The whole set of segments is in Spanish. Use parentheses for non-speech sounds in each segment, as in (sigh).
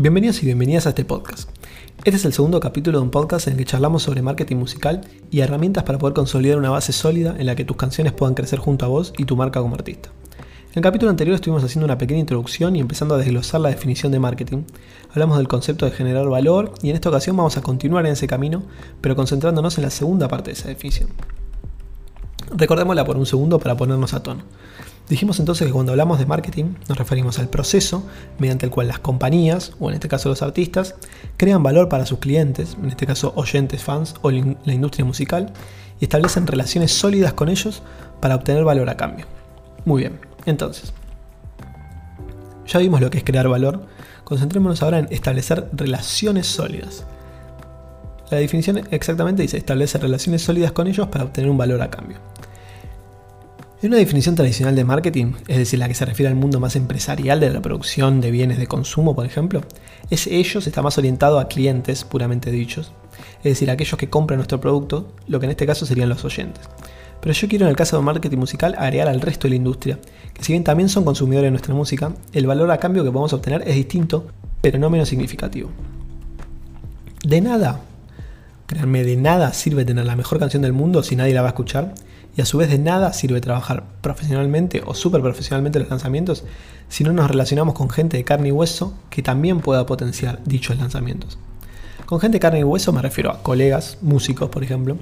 Bienvenidos y bienvenidas a este podcast. Este es el segundo capítulo de un podcast en el que charlamos sobre marketing musical y herramientas para poder consolidar una base sólida en la que tus canciones puedan crecer junto a vos y tu marca como artista. En el capítulo anterior estuvimos haciendo una pequeña introducción y empezando a desglosar la definición de marketing. Hablamos del concepto de generar valor y en esta ocasión vamos a continuar en ese camino, pero concentrándonos en la segunda parte de esa definición. Recordémosla por un segundo para ponernos a tono. Dijimos entonces que cuando hablamos de marketing nos referimos al proceso mediante el cual las compañías, o en este caso los artistas, crean valor para sus clientes, en este caso oyentes, fans o la industria musical, y establecen relaciones sólidas con ellos para obtener valor a cambio. Muy bien, entonces, ya vimos lo que es crear valor, concentrémonos ahora en establecer relaciones sólidas. La definición exactamente dice establecer relaciones sólidas con ellos para obtener un valor a cambio. En una definición tradicional de marketing, es decir, la que se refiere al mundo más empresarial de la producción de bienes de consumo, por ejemplo, es ellos está más orientado a clientes puramente dichos, es decir, aquellos que compran nuestro producto, lo que en este caso serían los oyentes. Pero yo quiero en el caso de marketing musical agregar al resto de la industria, que si bien también son consumidores de nuestra música, el valor a cambio que podemos obtener es distinto, pero no menos significativo. De nada, créanme, de nada sirve tener la mejor canción del mundo si nadie la va a escuchar y a su vez de nada sirve trabajar profesionalmente o súper profesionalmente los lanzamientos si no nos relacionamos con gente de carne y hueso que también pueda potenciar dichos lanzamientos. Con gente de carne y hueso me refiero a colegas, músicos por ejemplo,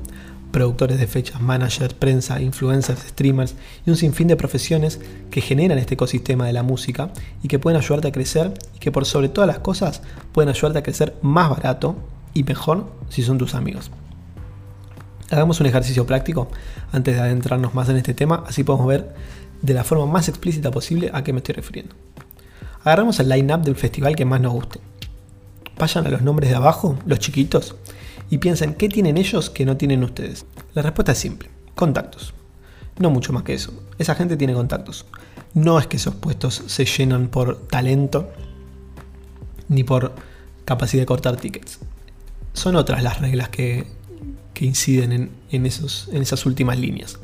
productores de fechas, managers, prensa, influencers, streamers y un sinfín de profesiones que generan este ecosistema de la música y que pueden ayudarte a crecer y que por sobre todas las cosas pueden ayudarte a crecer más barato y mejor si son tus amigos. Hagamos un ejercicio práctico antes de adentrarnos más en este tema, así podemos ver de la forma más explícita posible a qué me estoy refiriendo. Agarramos el line-up del festival que más nos guste. Vayan a los nombres de abajo, los chiquitos, y piensen qué tienen ellos que no tienen ustedes. La respuesta es simple, contactos. No mucho más que eso. Esa gente tiene contactos. No es que esos puestos se llenan por talento ni por capacidad de cortar tickets. Son otras las reglas que, que inciden en, esos, en esas últimas líneas.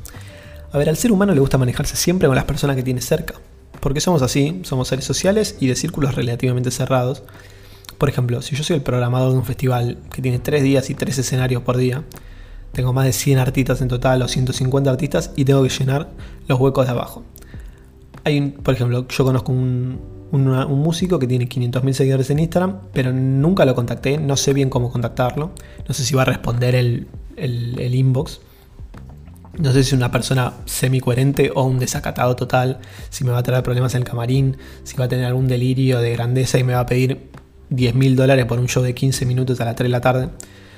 A ver, al ser humano le gusta manejarse siempre con las personas que tiene cerca, porque somos así, somos seres sociales y de círculos relativamente cerrados. Por ejemplo, si yo soy el programador de un festival que tiene 3 días y 3 escenarios por día, tengo más de 100 artistas en total o 150 artistas y tengo que llenar los huecos de abajo. Hay por ejemplo, yo conozco un, músico que tiene 500.000 seguidores en Instagram, pero nunca lo contacté, no sé bien cómo contactarlo, no sé si va a responder el, el, inbox. No sé si una persona semi-coherente o un desacatado total, si me va a traer problemas en el camarín, si va a tener algún delirio de grandeza y me va a pedir 10 mil dólares por un show de 15 minutos a las 3 de la tarde.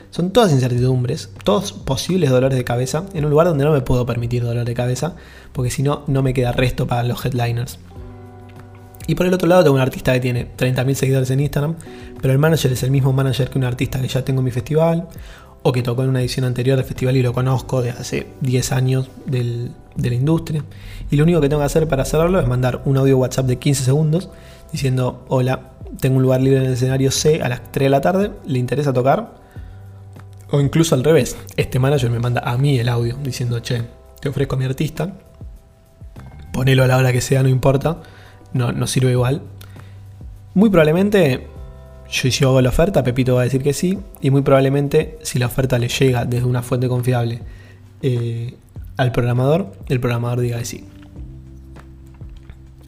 Son todas incertidumbres, todos posibles dolores de cabeza, en un lugar donde no me puedo permitir dolor de cabeza, porque si no, no me queda resto para los headliners. Y por el otro lado tengo un artista que tiene 30.000 seguidores en Instagram, pero el manager es el mismo manager que un artista que ya tengo en mi festival, o que tocó en una edición anterior del festival y lo conozco de hace 10 años de la industria. Y lo único que tengo que hacer para hacerlo es mandar un audio WhatsApp de 15 segundos diciendo, hola, tengo un lugar libre en el escenario C a las 3 de la tarde, ¿le interesa tocar? O incluso al revés, este manager me manda a mí el audio diciendo, che, te ofrezco a mi artista, ponelo a la hora que sea, no importa no, sirve igual. Muy probablemente, yo si hago la oferta, Pepito va a decir que sí, y muy probablemente si la oferta le llega desde una fuente confiable eh, al programador, el programador diga que sí.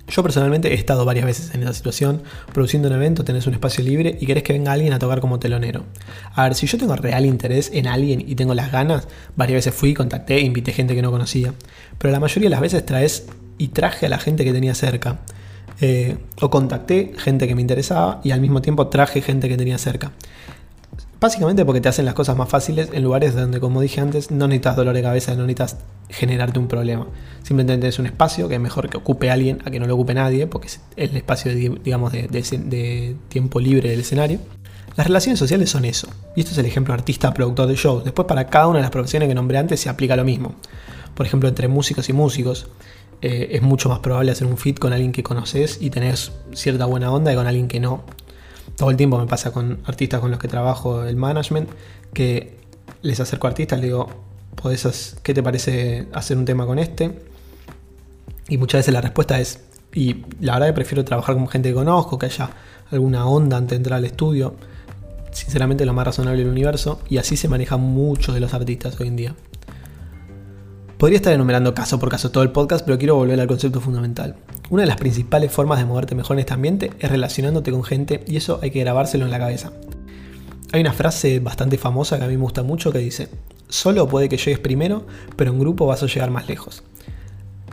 Yo personalmente he estado varias veces en esa situación, produciendo un evento, tenés un espacio libre y querés que venga alguien a tocar como telonero. A ver, si yo tengo real interés en alguien y tengo las ganas, varias veces fui, contacté, invité gente que no conocía. Pero la mayoría de las veces traes y traje a la gente que tenía cerca. Eh, o contacté gente que me interesaba y al mismo tiempo traje gente que tenía cerca. Básicamente porque te hacen las cosas más fáciles en lugares donde, como dije antes, no necesitas dolor de cabeza, no necesitas generarte un problema. Simplemente es un espacio que es mejor que ocupe alguien a que no lo ocupe nadie, porque es el espacio de, digamos, de, tiempo libre del escenario. Las relaciones sociales son eso. Y esto es el ejemplo artista-productor de shows. Después para cada una de las profesiones que nombré antes se aplica lo mismo. Por ejemplo, entre músicos y músicos. Eh, es mucho más probable hacer un fit con alguien que conoces y tenés cierta buena onda que con alguien que no. Todo el tiempo me pasa con artistas con los que trabajo el management, que les acerco a artistas, le digo, ¿qué te parece hacer un tema con este? Y muchas veces la respuesta es, Y la verdad que prefiero trabajar con gente que conozco, que haya alguna onda antes de entrar al estudio. Sinceramente lo más razonable del universo. Y así se manejan muchos de los artistas hoy en día. Podría estar enumerando caso por caso todo el podcast, pero quiero volver al concepto fundamental. Una de las principales formas de moverte mejor en este ambiente es relacionándote con gente y eso hay que grabárselo en la cabeza. Hay una frase bastante famosa que a mí me gusta mucho que dice, solo puede que llegues primero, pero en grupo vas a llegar más lejos.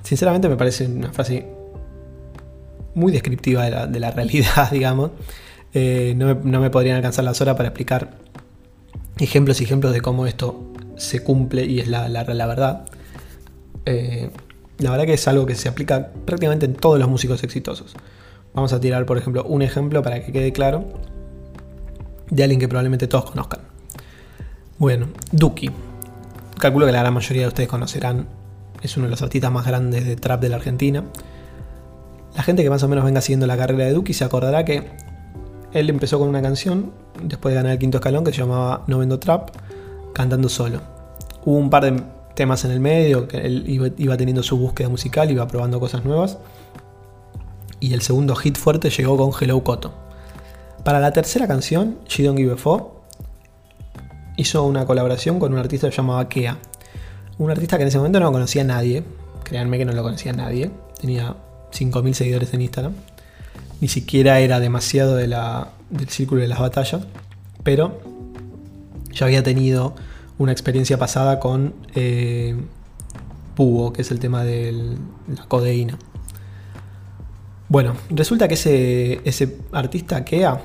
Sinceramente me parece una frase muy descriptiva de la, realidad, (laughs) digamos. Eh, no, me, podrían alcanzar las horas para explicar ejemplos y ejemplos de cómo esto se cumple y es la, la verdad. Eh, la verdad que es algo que se aplica prácticamente en todos los músicos exitosos. Vamos a tirar, por ejemplo, un ejemplo para que quede claro de alguien que probablemente todos conozcan. Bueno, Duki. Calculo que la gran mayoría de ustedes conocerán. Es uno de los artistas más grandes de trap de la Argentina. La gente que más o menos venga siguiendo la carrera de Duki se acordará que él empezó con una canción, después de ganar el quinto escalón, que se llamaba No Vendo Trap, cantando solo. Hubo un par de temas en el medio, que él iba, teniendo su búsqueda musical, iba probando cosas nuevas. Y el segundo hit fuerte llegó con Hello Koto. Para la tercera canción, She Don't Give a hizo una colaboración con un artista llamado Kea. Un artista que en ese momento no conocía a nadie. Créanme que no lo conocía a nadie. Tenía 5.000 seguidores en Instagram. Ni siquiera era demasiado de la, del círculo de las batallas. Pero ya había tenido una experiencia pasada con eh, que es el tema de la codeína. Bueno, resulta que ese, ese artista Kea,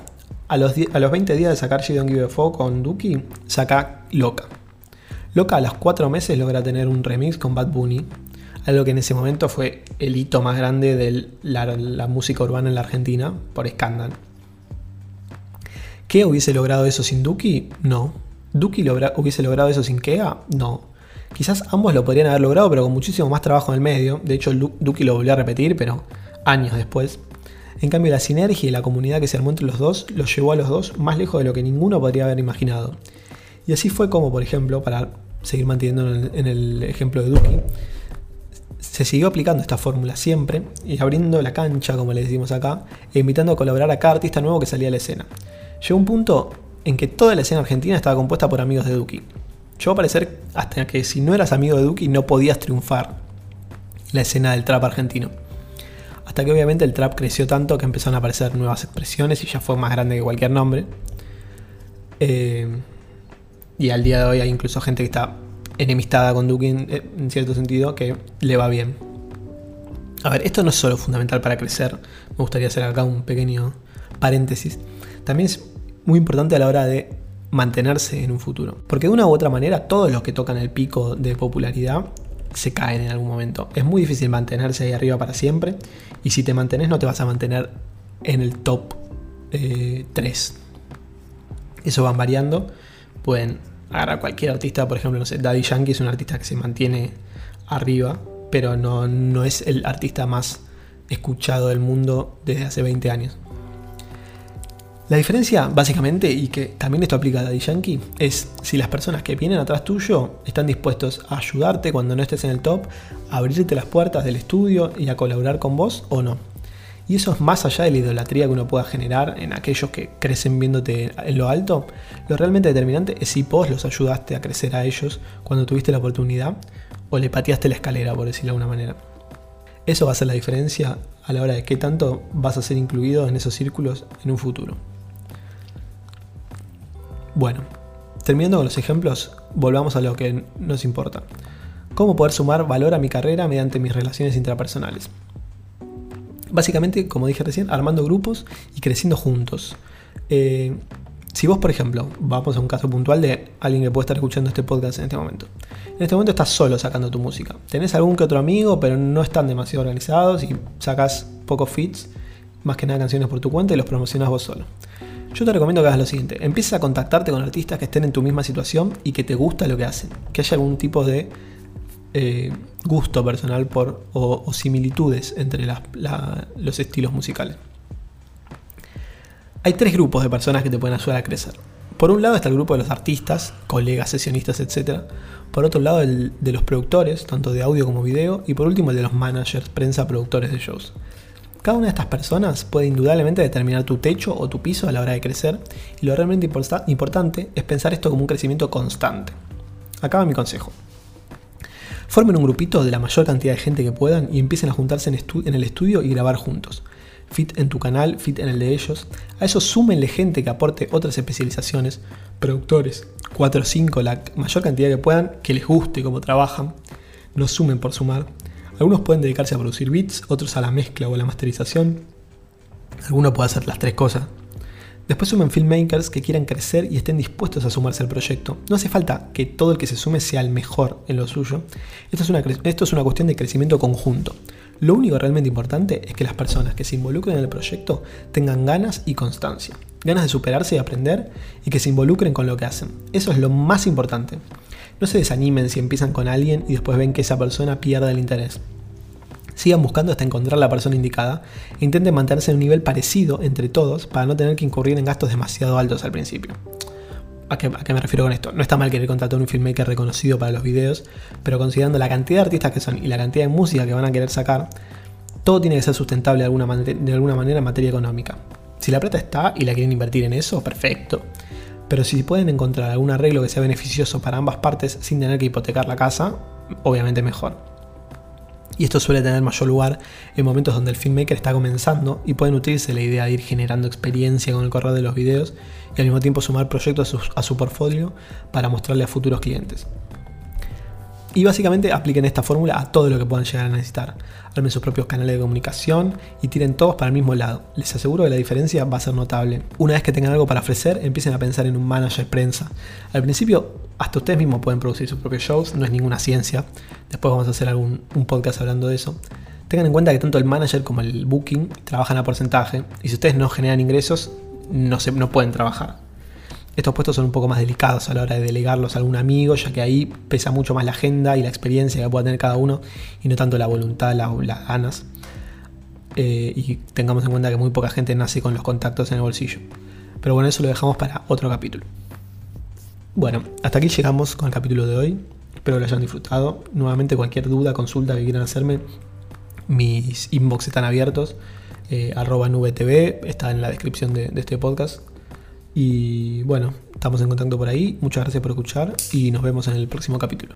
a los, a los 20 días de sacar She Give a con Duki, saca Loca. Loca a los 4 meses logra tener un remix con Bad Bunny, algo que en ese momento fue el hito más grande de la, la música urbana en la Argentina, por escándalo. ¿Qué hubiese logrado eso sin Duki? No, ¿Duki hubiese logrado eso sin Kea? No. Quizás ambos lo podrían haber logrado, pero con muchísimo más trabajo en el medio. De hecho, Duki lo volvió a repetir, pero años después. En cambio, la sinergia y la comunidad que se armó entre los dos los llevó a los dos más lejos de lo que ninguno podría haber imaginado. Y así fue como, por ejemplo, para seguir manteniendo en el ejemplo de Duki, se siguió aplicando esta fórmula siempre y abriendo la cancha, como le decimos acá, e invitando a colaborar a cada artista nuevo que salía a la escena. Llegó un punto en que toda la escena argentina estaba compuesta por amigos de Duki. Yo a parecer hasta que si no eras amigo de Duki no podías triunfar la escena del trap argentino. Hasta que obviamente el trap creció tanto que empezaron a aparecer nuevas expresiones y ya fue más grande que cualquier nombre. Eh, y al día de hoy hay incluso gente que está enemistada con Duki en, en cierto sentido que le va bien. A ver, esto no es solo fundamental para crecer, me gustaría hacer acá un pequeño paréntesis. También es muy importante a la hora de mantenerse en un futuro. Porque de una u otra manera todos los que tocan el pico de popularidad se caen en algún momento. Es muy difícil mantenerse ahí arriba para siempre y si te mantenés no te vas a mantener en el top 3. Eh, Eso van variando. Pueden agarrar cualquier artista, por ejemplo, no sé, Daddy Yankee es un artista que se mantiene arriba, pero no, no es el artista más escuchado del mundo desde hace 20 años. La diferencia, básicamente, y que también esto aplica a Daddy Yankee, es si las personas que vienen atrás tuyo están dispuestos a ayudarte cuando no estés en el top, a abrirte las puertas del estudio y a colaborar con vos o no. Y eso es más allá de la idolatría que uno pueda generar en aquellos que crecen viéndote en lo alto. Lo realmente determinante es si vos los ayudaste a crecer a ellos cuando tuviste la oportunidad o le pateaste la escalera, por decirlo de alguna manera. Eso va a ser la diferencia a la hora de qué tanto vas a ser incluido en esos círculos en un futuro. Bueno, terminando con los ejemplos, volvamos a lo que nos importa. ¿Cómo poder sumar valor a mi carrera mediante mis relaciones intrapersonales? Básicamente, como dije recién, armando grupos y creciendo juntos. Eh, si vos, por ejemplo, vamos a un caso puntual de alguien que puede estar escuchando este podcast en este momento. En este momento estás solo sacando tu música. Tenés algún que otro amigo, pero no están demasiado organizados y sacas pocos fits, más que nada canciones por tu cuenta y los promocionas vos solo. Yo te recomiendo que hagas lo siguiente. Empieces a contactarte con artistas que estén en tu misma situación y que te gusta lo que hacen. Que haya algún tipo de eh, gusto personal por, o, similitudes entre los estilos musicales. Hay tres grupos de personas que te pueden ayudar a crecer. Por un lado está el grupo de los artistas, colegas, sesionistas, etc. Por otro lado el de los productores, tanto de audio como video. Y por último el de los managers, prensa, productores de shows. Cada una de estas personas puede indudablemente determinar tu techo o tu piso a la hora de crecer y lo realmente importante es pensar esto como un crecimiento constante. Acaba mi consejo. Formen un grupito de la mayor cantidad de gente que puedan y empiecen a juntarse en, el estudio y grabar juntos. Fit en tu canal, fit en el de ellos. A eso súmenle gente que aporte otras especializaciones, productores, 4 o 5, la mayor cantidad que puedan, que les guste cómo trabajan. No sumen por sumar. Algunos pueden dedicarse a producir beats, otros a la mezcla o a la masterización. Alguno puede hacer las tres cosas. Después sumen filmmakers que quieran crecer y estén dispuestos a sumarse al proyecto. No hace falta que todo el que se sume sea el mejor en lo suyo. Esto es una, esto es una cuestión de crecimiento conjunto. Lo único realmente importante es que las personas que se involucren en el proyecto tengan ganas y constancia. Ganas de superarse y aprender y que se involucren con lo que hacen. Eso es lo más importante. No se desanimen si empiezan con alguien y después ven que esa persona pierde el interés. Sigan buscando hasta encontrar la persona indicada e intenten mantenerse en un nivel parecido entre todos para no tener que incurrir en gastos demasiado altos al principio. ¿A qué, me refiero con esto? No está mal querer contratar un filmmaker reconocido para los videos, pero considerando la cantidad de artistas que son y la cantidad de música que van a querer sacar, todo tiene que ser sustentable de alguna, de alguna manera en materia económica. Si la plata está y la quieren invertir en eso, perfecto. Pero si pueden encontrar algún arreglo que sea beneficioso para ambas partes sin tener que hipotecar la casa, obviamente mejor. Y esto suele tener mayor lugar en momentos donde el filmmaker está comenzando y puede nutrirse la idea de ir generando experiencia con el correr de los videos y al mismo tiempo sumar proyectos a su, portfolio para mostrarle a futuros clientes. Y básicamente apliquen esta fórmula a todo lo que puedan llegar a necesitar. Armen sus propios canales de comunicación y tiren todos para el mismo lado. Les aseguro que la diferencia va a ser notable. Una vez que tengan algo para ofrecer, empiecen a pensar en un manager prensa. Al principio, hasta ustedes mismos pueden producir sus propios shows, no es ninguna ciencia. Después vamos a hacer algún un podcast hablando de eso. Tengan en cuenta que tanto el manager como el booking trabajan a porcentaje y si ustedes no generan ingresos, no, se, no pueden trabajar. Estos puestos son un poco más delicados a la hora de delegarlos a algún amigo, ya que ahí pesa mucho más la agenda y la experiencia que pueda tener cada uno y no tanto la voluntad, las ganas. Eh, y tengamos en cuenta que muy poca gente nace con los contactos en el bolsillo. Pero bueno, eso lo dejamos para otro capítulo. Bueno, hasta aquí llegamos con el capítulo de hoy. Espero que lo hayan disfrutado. Nuevamente cualquier duda, consulta que quieran hacerme, mis inbox están abiertos. Eh, arroba nube TV está en la descripción de este podcast. Y bueno, estamos en contacto por ahí. Muchas gracias por escuchar y nos vemos en el próximo capítulo.